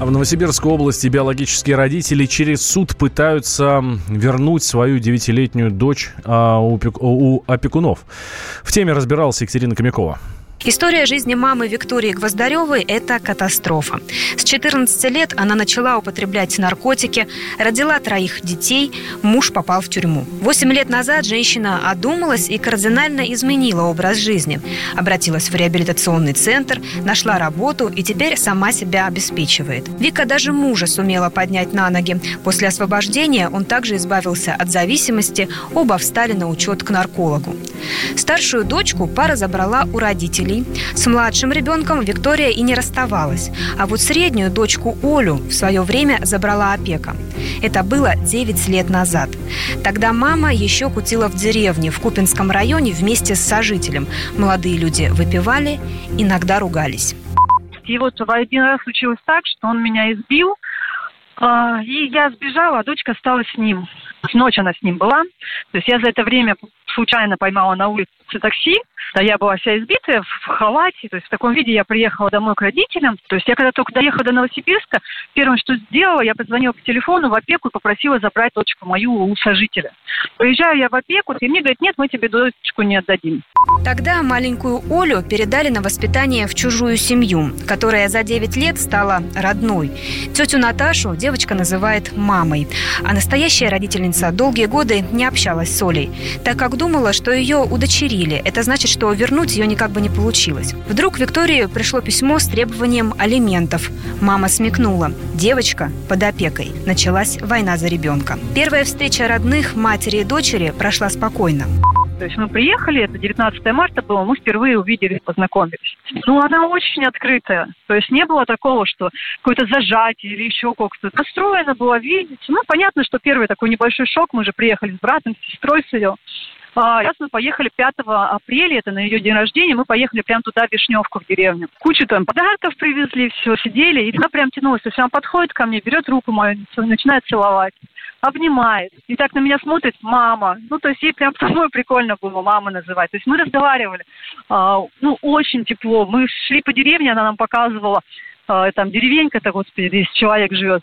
В Новосибирской области биологические родители через суд пытаются вернуть свою девятилетнюю дочь а, у, опекунов. В теме разбиралась Екатерина Комякова. История жизни мамы Виктории Гвоздаревой – это катастрофа. С 14 лет она начала употреблять наркотики, родила троих детей, муж попал в тюрьму. Восемь лет назад женщина одумалась и кардинально изменила образ жизни. Обратилась в реабилитационный центр, нашла работу и теперь сама себя обеспечивает. Вика даже мужа сумела поднять на ноги. После освобождения он также избавился от зависимости, оба встали на учет к наркологу. Старшую дочку пара забрала у родителей. С младшим ребенком Виктория и не расставалась. А вот среднюю дочку Олю в свое время забрала опека. Это было 9 лет назад. Тогда мама еще кутила в деревне в Купинском районе вместе с сожителем. Молодые люди выпивали, иногда ругались. И вот в один раз случилось так, что он меня избил, а, и я сбежала, а дочка осталась с ним. Ночь она с ним была. То есть я за это время случайно поймала на улице такси, да я была вся избитая в халате, то есть в таком виде я приехала домой к родителям. То есть я когда только доехала до Новосибирска, первое, что сделала, я позвонила по телефону в опеку и попросила забрать дочку мою у сожителя. Приезжаю я в опеку, и мне говорят, нет, мы тебе дочку не отдадим. Тогда маленькую Олю передали на воспитание в чужую семью, которая за 9 лет стала родной. Тетю Наташу девочка называет мамой, а настоящая родительница долгие годы не общалась с Олей, так как думала, что ее удочерили. Это значит, что вернуть ее никак бы не получилось. Вдруг Виктории пришло письмо с требованием алиментов. Мама смекнула. Девочка под опекой. Началась война за ребенка. Первая встреча родных, матери и дочери прошла спокойно. То есть мы приехали, это 19 марта было, мы впервые увидели, познакомились. Ну, она очень открытая. То есть не было такого, что какое-то зажатие или еще как-то. Настроена была видеть. Ну, понятно, что первый такой небольшой шок. Мы же приехали с братом, с сестрой с ее. Раз мы поехали 5 апреля, это на ее день рождения, мы поехали прямо туда, в Вишневку, в деревню. Кучу там подарков привезли, все, сидели, и она прям тянулась. То есть она подходит ко мне, берет руку мою, начинает целовать обнимает. И так на меня смотрит мама. Ну, то есть ей прям самой прикольно было мама называть. То есть мы разговаривали, а, ну, очень тепло. Мы шли по деревне, она нам показывала, а, там деревенька-то, господи, здесь человек живет.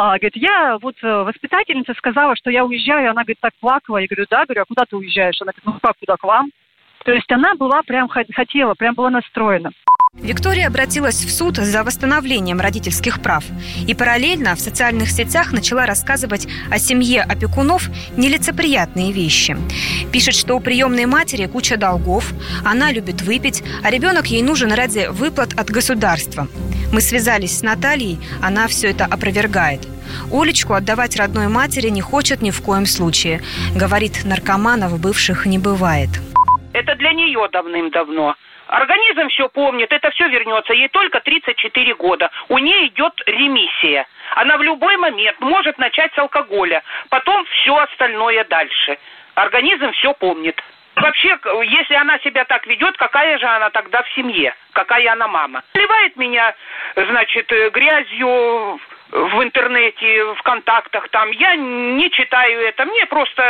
А, говорит, я вот э, воспитательница сказала, что я уезжаю, она, говорит, так плакала. Я говорю, да, говорю, а куда ты уезжаешь? Она говорит, ну как, куда, к вам? То есть она была прям хотела, прям была настроена. Виктория обратилась в суд за восстановлением родительских прав и параллельно в социальных сетях начала рассказывать о семье опекунов нелицеприятные вещи. Пишет, что у приемной матери куча долгов, она любит выпить, а ребенок ей нужен ради выплат от государства. Мы связались с Натальей, она все это опровергает. Олечку отдавать родной матери не хочет ни в коем случае. Говорит, наркоманов бывших не бывает. Это для нее давным-давно. Организм все помнит, это все вернется. Ей только 34 года. У нее идет ремиссия. Она в любой момент может начать с алкоголя. Потом все остальное дальше. Организм все помнит. Вообще, если она себя так ведет, какая же она тогда в семье? Какая она мама? Сливает меня, значит, э, грязью в интернете, в контактах там. Я не читаю это. Мне просто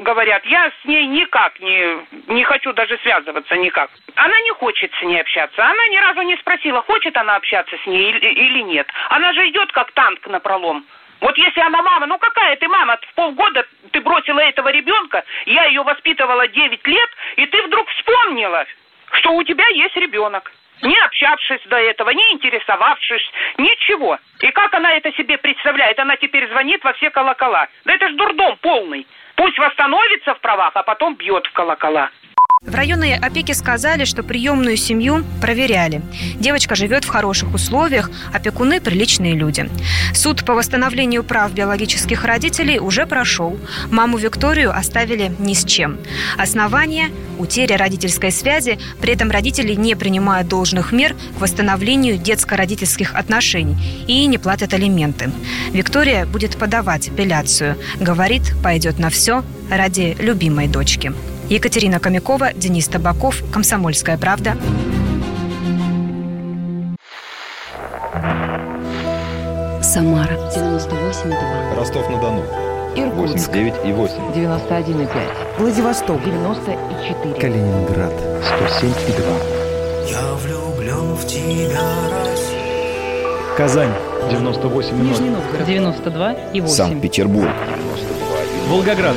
говорят, я с ней никак не, не хочу даже связываться никак. Она не хочет с ней общаться. Она ни разу не спросила, хочет она общаться с ней или нет. Она же идет как танк на пролом. Вот если она мама, ну какая ты мама? В полгода ты бросила этого ребенка, я ее воспитывала 9 лет, и ты вдруг вспомнила, что у тебя есть ребенок. Не общавшись до этого, не интересовавшись, ничего. И как она это себе представляет? Она теперь звонит во все колокола. Да это ж дурдом полный. Пусть восстановится в правах, а потом бьет в колокола. В районной опеке сказали, что приемную семью проверяли. Девочка живет в хороших условиях, опекуны – приличные люди. Суд по восстановлению прав биологических родителей уже прошел. Маму Викторию оставили ни с чем. Основание – утеря родительской связи, при этом родители не принимают должных мер к восстановлению детско-родительских отношений и не платят алименты. Виктория будет подавать апелляцию. Говорит, пойдет на все ради любимой дочки. Екатерина Комякова, Денис Табаков, «Комсомольская правда». Самара 98,2. Ростов-на-Дону. Иркутск 89 и 8. 91,5. Владивосток 94. Калининград 107 и 2. Я влюблен в тебя, Россия. Казань 98 Нижний Новгород 92 и 8. Санкт-Петербург. Волгоград.